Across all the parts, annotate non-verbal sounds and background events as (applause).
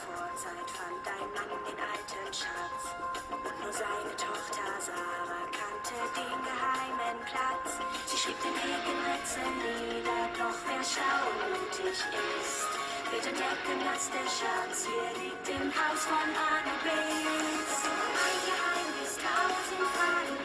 Vorzeit fand ein Mann den alten Schatz. Nur seine Tochter Sarah kannte den geheimen Platz. Sie schrieb den Weg in Rätsel nieder, doch wer schlau und mutig ist, wird entdecken, dass der Schatz hier liegt im Haus von Anubis. Ein Geheimnis, tausend Fragen,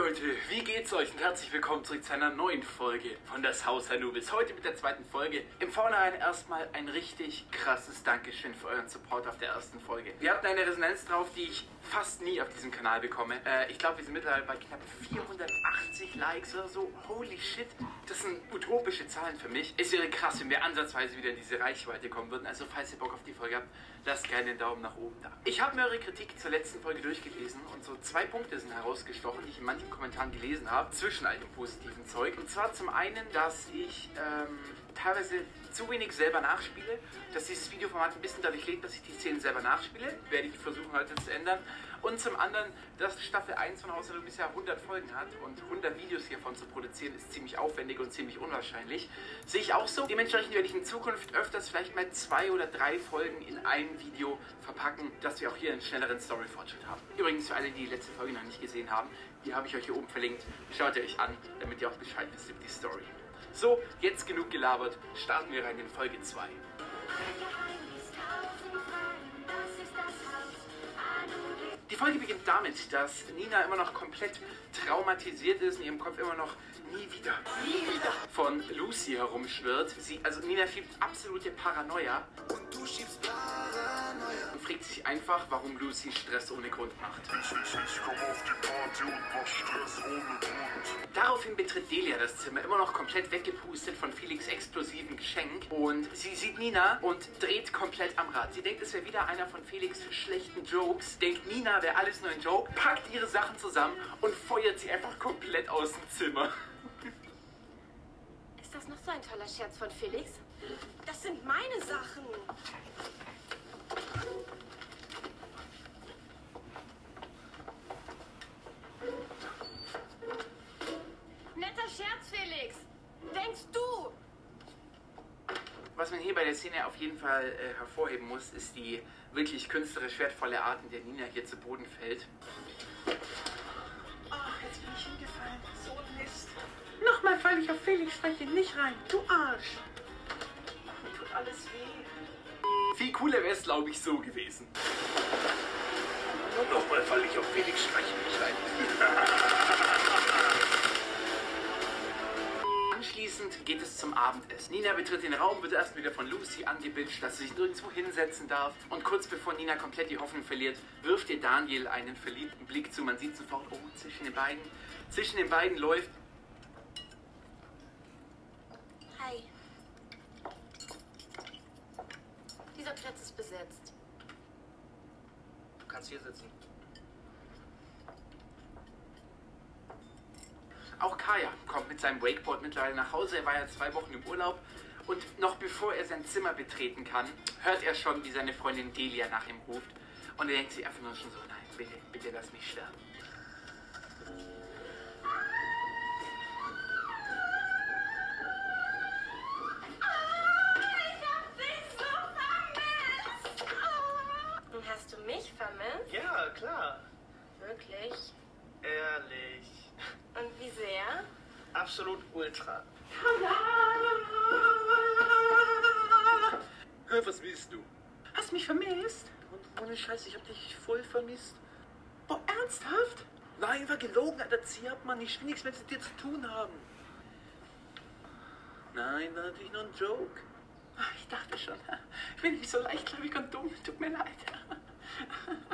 Leute, wie geht's euch und herzlich willkommen zurück zu einer neuen Folge von das Haus Anubis. Heute mit der zweiten Folge. Im Vornherein erstmal ein richtig krasses Dankeschön für euren Support auf der ersten Folge. Wir hatten eine Resonanz drauf, die ich fast nie auf diesem Kanal bekomme. Äh, ich glaube, wir sind mittlerweile bei knapp 480 Likes oder so. Holy shit, das sind utopische Zahlen für mich. Es wäre krass, wenn wir ansatzweise wieder in diese Reichweite kommen würden. Also falls ihr Bock auf die Folge habt, lasst gerne den Daumen nach oben da. Ich habe mir eure Kritik zur letzten Folge durchgelesen und so zwei Punkte sind herausgestochen, die ich in manchen Kommentaren gelesen habe, zwischen all dem positiven Zeug. Und zwar zum einen, dass ich ähm, teilweise zu wenig selber nachspiele, dass dieses Videoformat ein bisschen dadurch lebt, dass ich die Szenen selber nachspiele. Werde ich versuchen heute zu ändern. Und zum anderen, dass Staffel 1 von Haus bisher 100 Folgen hat und 100 Videos hiervon zu produzieren ist ziemlich aufwendig und ziemlich unwahrscheinlich. Sehe ich auch so. Dementsprechend werde ich in Zukunft öfters vielleicht mal zwei oder drei Folgen in ein Video verpacken, dass wir auch hier einen schnelleren Story-Fortschritt haben. Übrigens für alle, die die letzte Folge noch nicht gesehen haben, die habe ich euch hier oben verlinkt. Schaut ihr euch an, damit ihr auch Bescheid wisst über die Story. So, jetzt genug gelabert, starten wir rein in Folge 2. Ein Geheimnis, tausend Fragen, das ist das Haus Anubis. Die Folge beginnt damit, dass Nina immer noch komplett traumatisiert ist, in ihrem Kopf immer noch nie wieder, nie wieder von Lucy herumschwirrt. Sie, also Nina schiebt absolute Paranoia Und du schiebst fragt sich einfach, warum Lucy Stress ohne Grund macht. Ich, ich, ich komm auf die Party und mach Stress ohne Grund. Daraufhin betritt Delia das Zimmer, immer noch komplett weggepustet von Felix explosiven Geschenk. Und sie sieht Nina und dreht komplett am Rad. Sie denkt, es wäre wieder einer von Felix schlechten Jokes. Denkt, Nina wäre alles nur ein Joke, packt ihre Sachen zusammen und feuert sie einfach komplett aus dem Zimmer. Ist das noch so ein toller Scherz von Felix? Das sind meine Sachen. Netter Scherz, Felix! Denkst du? Was man hier bei der Szene auf jeden Fall äh, hervorheben muss, ist die wirklich künstlerisch wertvolle Art, in der Nina hier zu Boden fällt. Ach, jetzt bin ich hingefallen. So ein Mist. Nochmal falle ich auf Felix Streiche nicht rein. Du Arsch. Mir tut alles weh. Viel cooler wäre es, glaube ich, so gewesen. Nochmal falle ich auf Felix rein. (laughs) Anschließend geht es zum Abendessen. Nina betritt den Raum, wird erst wieder von Lucy angebitscht, dass sie sich nirgendwo hinsetzen darf. Und kurz bevor Nina komplett die Hoffnung verliert, wirft ihr Daniel einen verliebten Blick zu. Man sieht sofort, oh, zwischen den beiden, zwischen den beiden läuft. Dieser Platz ist besetzt. Du kannst hier sitzen. Auch Kaya kommt mit seinem Wakeboard mittlerweile nach Hause. Er war ja zwei Wochen im Urlaub. Und noch bevor er sein Zimmer betreten kann, hört er schon, wie seine Freundin Delia nach ihm ruft. Und er denkt sich einfach nur schon so, nein, bitte, bitte lass mich sterben. Absolut ultra. Hör, was willst du? Hast mich vermisst? Und ohne Scheiß, ich hab dich voll vermisst. Boah, ernsthaft? Nein, war gelogen, Alter. Zieh ab, Mann. Ich will nichts mehr mit dir zu tun haben. Nein, war natürlich nur ein Joke. Ich dachte schon. (laughs) Ich bin nicht so leichtgläubig und dumm. Tut mir leid. (laughs)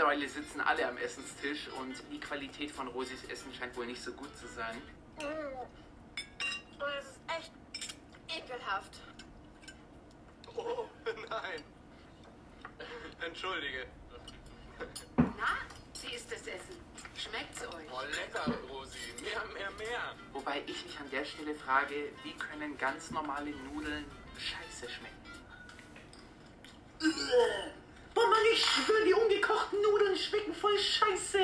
Mittlerweile sitzen alle am Essenstisch und die Qualität von Rosis Essen scheint wohl nicht so gut zu sein. Das ist echt ekelhaft. Oh, nein. Entschuldige. Na, wie ist das Essen? Schmeckt's euch? Oh, lecker, Rosi. Mehr, mehr, mehr. Wobei ich mich an der Stelle frage, wie können ganz normale Nudeln scheiße schmecken? Boah, Mann, ich schwöre, die ungekochten Nudeln schmecken voll scheiße.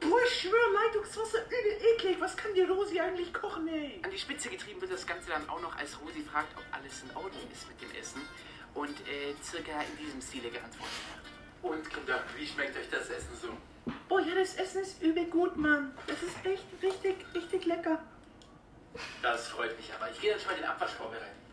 Boah, ich schwöre, Leitungswasser übel eklig. Was kann die Rosi eigentlich kochen, ey? An die Spitze getrieben wird das Ganze dann auch noch, als Rosi fragt, ob alles in Ordnung ist mit dem Essen und äh, circa in diesem Stile geantwortet hat. Und Kinder, wie schmeckt euch das Essen so? Boah, ja, das Essen ist übel gut, Mann. Das ist echt richtig, richtig lecker. Das freut mich aber. Ich gehe dann schon mal den Abwasch vorbereiten.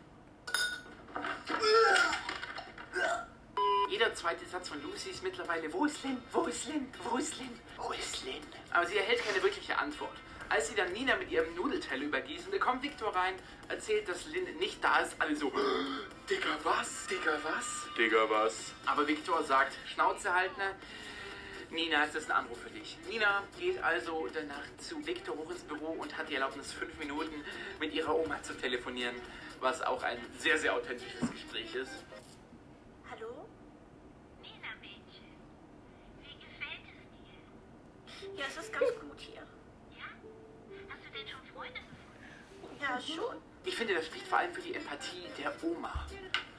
Jeder zweite Satz von Lucy ist mittlerweile, wo ist Lynn? Wo ist Lynn? Wo ist Lynn? Wo ist Lynn? Aber sie erhält keine wirkliche Antwort. Als sie dann Nina mit ihrem Nudelteller übergießen, da kommt Victor rein, erzählt, dass Lynn nicht da ist. Alle so, (gasps) Digga, was? Digga, was? Digga, was? Aber Victor sagt, Schnauze halten. Nina, es ist ein Anruf für dich. Nina geht also danach zu Victor hoch ins Büro und hat die Erlaubnis, fünf Minuten mit ihrer Oma zu telefonieren, was auch ein sehr, sehr authentisches Gespräch ist. Hallo? Nina, Mädchen, wie gefällt es dir? Ja, es ist ganz gut hier. Ja? Hast du denn schon Freunde gefunden? Ja, schon. Ich finde, das spricht vor allem für die Empathie der Oma.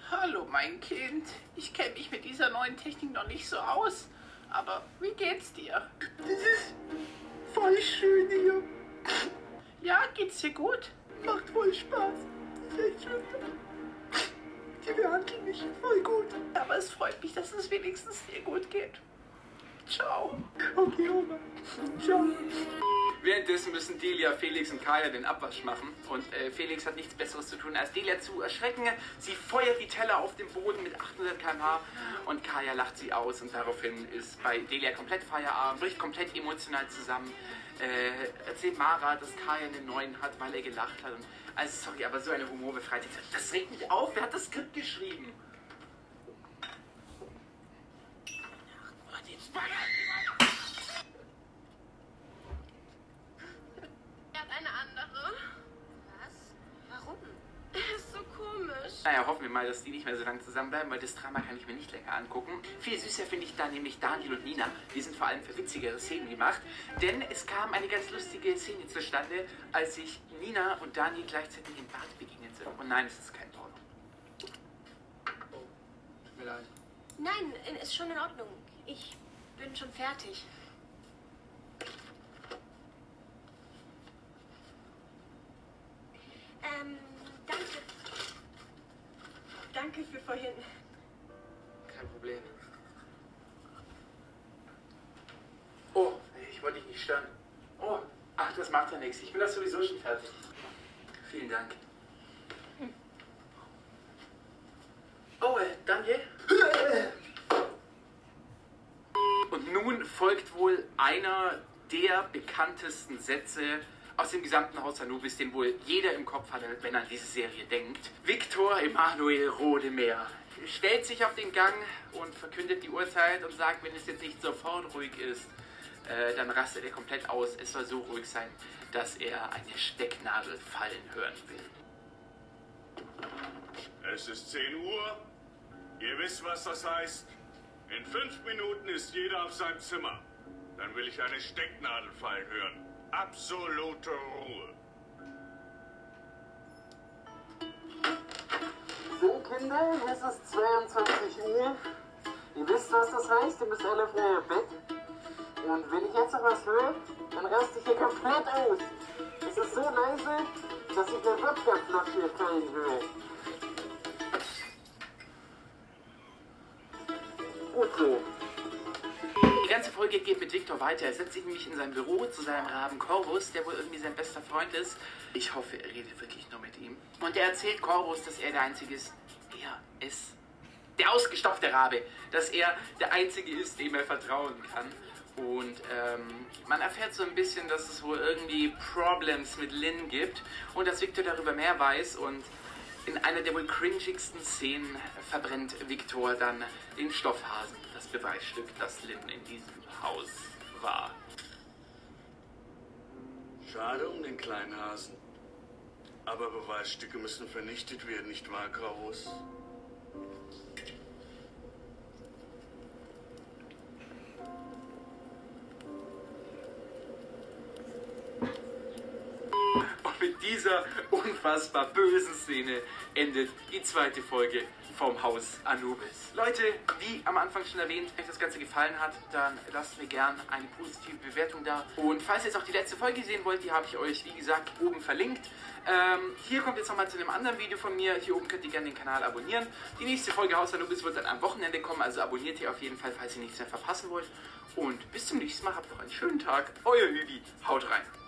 Hallo, mein Kind. Ich kenne mich mit dieser neuen Technik noch nicht so aus. Aber wie geht's dir? Das ist voll schön hier. Ja, geht's dir gut? Macht voll Spaß. Die behandeln mich voll gut. Aber es freut mich, dass es wenigstens dir gut geht. Ciao. Okay, Oma. Ciao. Währenddessen müssen Delia, Felix und Kaya den Abwasch machen. Und äh, Felix hat nichts Besseres zu tun, als Delia zu erschrecken. Sie feuert die Teller auf den Boden mit 800 km/h und Kaya lacht sie aus. Und daraufhin ist bei Delia komplett Feierabend, bricht komplett emotional zusammen. Äh, erzählt Mara, dass Kaya einen neuen hat, weil er gelacht hat. Und, also sorry, aber so eine humorbefreite Das regt mich auf. Wer hat das Skript geschrieben? Er hat eine andere. Was? Warum? Er ist so komisch. Naja, hoffen wir mal, dass die nicht mehr so lange zusammenbleiben, weil das Drama kann ich mir nicht länger angucken. Viel süßer finde ich da nämlich Daniel und Nina. Die sind vor allem für witzigere Szenen gemacht. Denn es kam eine ganz lustige Szene zustande, als sich Nina und Daniel gleichzeitig im Bad begegnet sind. Und nein, es ist kein Porno. Tut mir leid. Nein, ist schon in Ordnung. Ich bin schon fertig. Ähm, danke. Danke für vorhin. Kein Problem. Oh, ich wollte dich nicht stören. Oh, ach, das macht ja nichts. Ich bin das sowieso schon fertig. Vielen Dank. Oh, äh, Daniel? Und nun folgt wohl einer der bekanntesten Sätze aus dem gesamten Haus Anubis, den wohl jeder im Kopf hatte, wenn er an diese Serie denkt. Viktor Emanuel Rodemeer stellt sich auf den Gang und verkündet die Uhrzeit und sagt, wenn es jetzt nicht sofort ruhig ist, äh, dann rastet er komplett aus. Es soll so ruhig sein, dass er eine Stecknadel fallen hören will. Es ist 10 Uhr. Ihr wisst, was das heißt. In fünf Minuten ist jeder auf seinem Zimmer. Dann will ich eine Stecknadel fallen hören. Absolute Ruhe. So, Kinder, es ist 22 Uhr. Ihr wisst, was das heißt. Ihr müsst alle auf euer Bett. Und wenn ich jetzt noch was höre, dann raste ich hier komplett aus. Es ist so leise, dass ich eine Wodkaflasche fallen höre. Gut so. Die ganze Folge geht mit Victor weiter. Er setzt sich nämlich in sein Büro zu seinem Raben Corvus, der wohl irgendwie sein bester Freund ist. Ich hoffe, er redet wirklich nur mit ihm. Und er erzählt Corvus, dass er der Einzige ist. Er ist der ausgestopfte Rabe. Dass er der Einzige ist, dem er vertrauen kann. Und ähm, man erfährt so ein bisschen, dass es wohl irgendwie Problems mit Lynn gibt und dass Victor darüber mehr weiß und In einer der wohl cringigsten Szenen verbrennt Viktor dann den Stoffhasen, das Beweisstück, dass Lynn in diesem Haus war. Schade um den kleinen Hasen. Aber Beweisstücke müssen vernichtet werden, nicht wahr, Graus? Dieser unfassbar bösen Szene endet die zweite Folge vom Haus Anubis. Leute, wie am Anfang schon erwähnt, wenn euch das Ganze gefallen hat, dann lasst mir gern eine positive Bewertung da. Und falls ihr jetzt auch die letzte Folge sehen wollt, die habe ich euch, wie gesagt, oben verlinkt. Ähm, hier kommt jetzt nochmal zu einem anderen Video von mir. Hier oben könnt ihr gerne den Kanal abonnieren. Die nächste Folge Haus Anubis wird dann am Wochenende kommen, also abonniert ihr auf jeden Fall, falls ihr nichts mehr verpassen wollt. Und bis zum nächsten Mal, habt noch einen schönen Tag. Euer Vivi, haut rein.